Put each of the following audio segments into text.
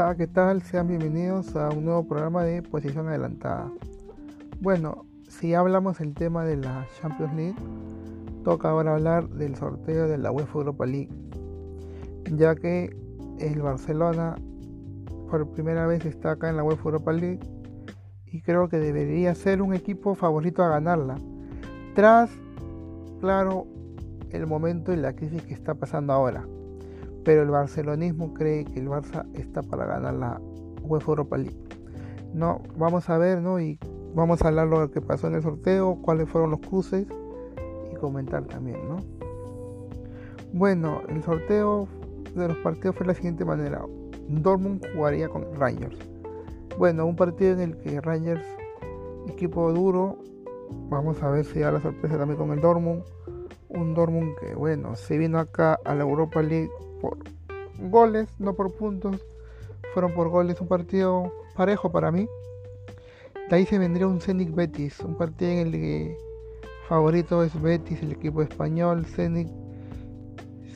Hola, ¿qué tal? Sean bienvenidos a un nuevo programa de Posición Adelantada. Bueno, si hablamos del tema de la Champions League, toca ahora hablar del sorteo de la UEFA Europa League, ya que el Barcelona por primera vez está acá en la UEFA Europa League y creo que debería ser un equipo favorito a ganarla, tras, claro, el momento y la crisis que está pasando ahora pero el barcelonismo cree que el Barça está para ganar la UEFA Europa League. No, vamos a ver, ¿no? Y vamos a hablar lo que pasó en el sorteo, cuáles fueron los cruces y comentar también, ¿no? Bueno, el sorteo de los partidos fue de la siguiente manera. Dortmund jugaría con Rangers. Bueno, un partido en el que Rangers, equipo duro, vamos a ver si da la sorpresa también con el Dortmund. Un Dortmund que, bueno, se vino acá a la Europa League por goles, no por puntos. Fueron por goles, un partido parejo para mí. De ahí se vendría un Zenit Betis, un partido en el que favorito es Betis, el equipo español. Zenit,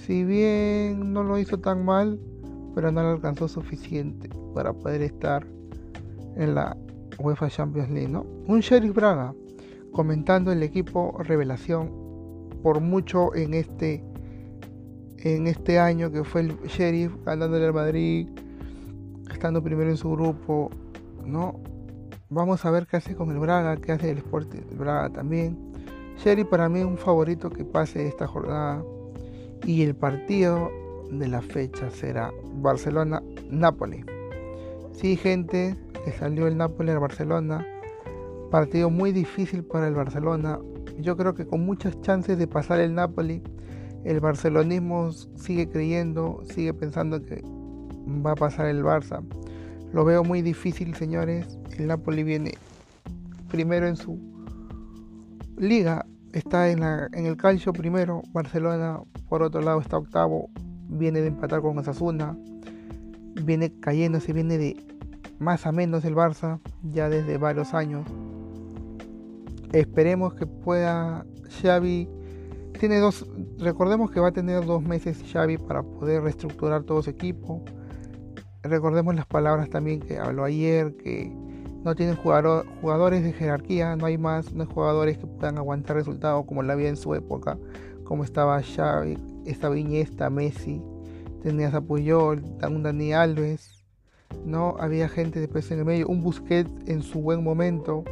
si bien no lo hizo tan mal, pero no le alcanzó suficiente para poder estar en la UEFA Champions League. ¿no? Un Sheriff Braga, comentando el equipo revelación por mucho en este en este año que fue el Sheriff ganándole al Madrid, estando primero en su grupo, ¿no? Vamos a ver qué hace con el Braga, qué hace el Sporting Braga también. Sheriff para mí es un favorito que pase esta jornada. Y el partido de la fecha será Barcelona-Nápoles. Sí, gente, que salió el Nápoles al Barcelona. Partido muy difícil para el Barcelona. Yo creo que con muchas chances de pasar el Nápoles el barcelonismo sigue creyendo, sigue pensando que va a pasar el Barça. Lo veo muy difícil, señores. El Napoli viene primero en su liga, está en el calcio primero. Barcelona, por otro lado, está octavo, viene de empatar con Osasuna, viene cayéndose, viene de más a menos el Barça ya desde varios años. Esperemos que pueda Xavi tiene dos, recordemos que va a tener dos meses Xavi para poder reestructurar todo su equipo. Recordemos las palabras también que habló ayer, que no tienen jugadores de jerarquía, no hay más, no hay jugadores que puedan aguantar resultados como la había en su época, como estaba Xavi, estaba Iniesta, Messi, tenías a Puyol, un Dani Alves, no había gente después en el medio, un Busquets en su buen momento,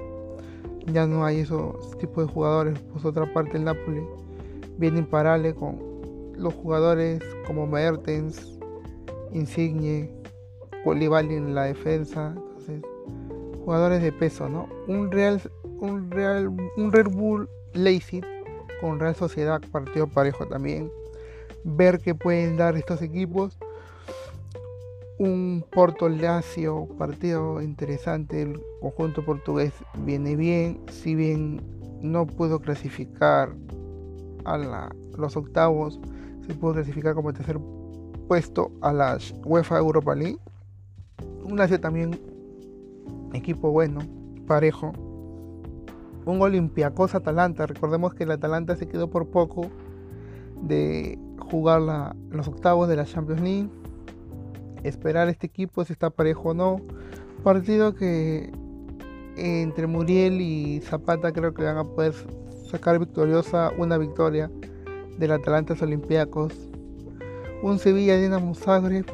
ya no hay esos tipos de jugadores, por otra parte el Napoli bien imparable con los jugadores como Mertens, Insigne, Bolívar en la defensa, entonces jugadores de peso, ¿no? Un Real un Real un Red Bull Leipzig con Real Sociedad partido parejo también. Ver qué pueden dar estos equipos. Un Porto Lazio partido interesante, el conjunto portugués viene bien, si bien no pudo clasificar a los octavos, se pudo clasificar como tercer puesto a la UEFA Europa League. Un Lazio también equipo bueno, parejo. Un Olympiacos Atalanta. Recordemos que el Atalanta se quedó por poco de jugar los octavos de la Champions League. Esperar este equipo si está parejo o no. Partido que entre Muriel y Zapata creo que van a poder sacar victoriosa una victoria del Atalanta Olympiacos. Un Sevilla Dinamo Zagreb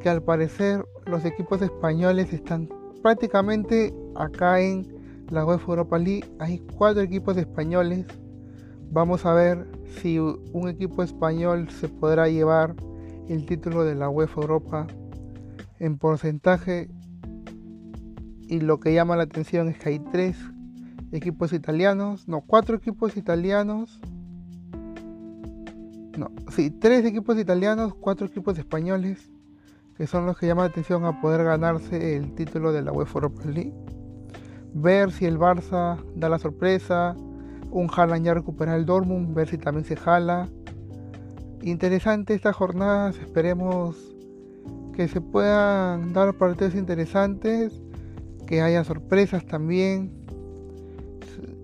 que al parecer los equipos españoles están prácticamente acá en la UEFA Europa League. Hay cuatro equipos españoles. Vamos a ver si un equipo español se podrá llevar el título de la UEFA Europa en porcentaje. Y lo que llama la atención es que hay tres equipos italianos, no, cuatro equipos italianos, no, sí, tres equipos italianos, cuatro equipos españoles, que son los que llaman la atención a poder ganarse el título de la UEFA Europa League. Ver si el Barça da la sorpresa, un Haaland ya recupera el Dortmund, ver si también se jala. Interesante estas jornadas, esperemos que se puedan dar partidos interesantes, que haya sorpresas también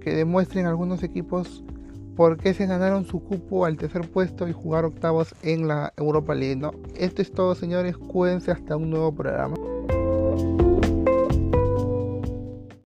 que demuestren algunos equipos por qué se ganaron su cupo al tercer puesto y jugar octavos en la Europa League. ¿no? Esto es todo, señores. Cuídense hasta un nuevo programa.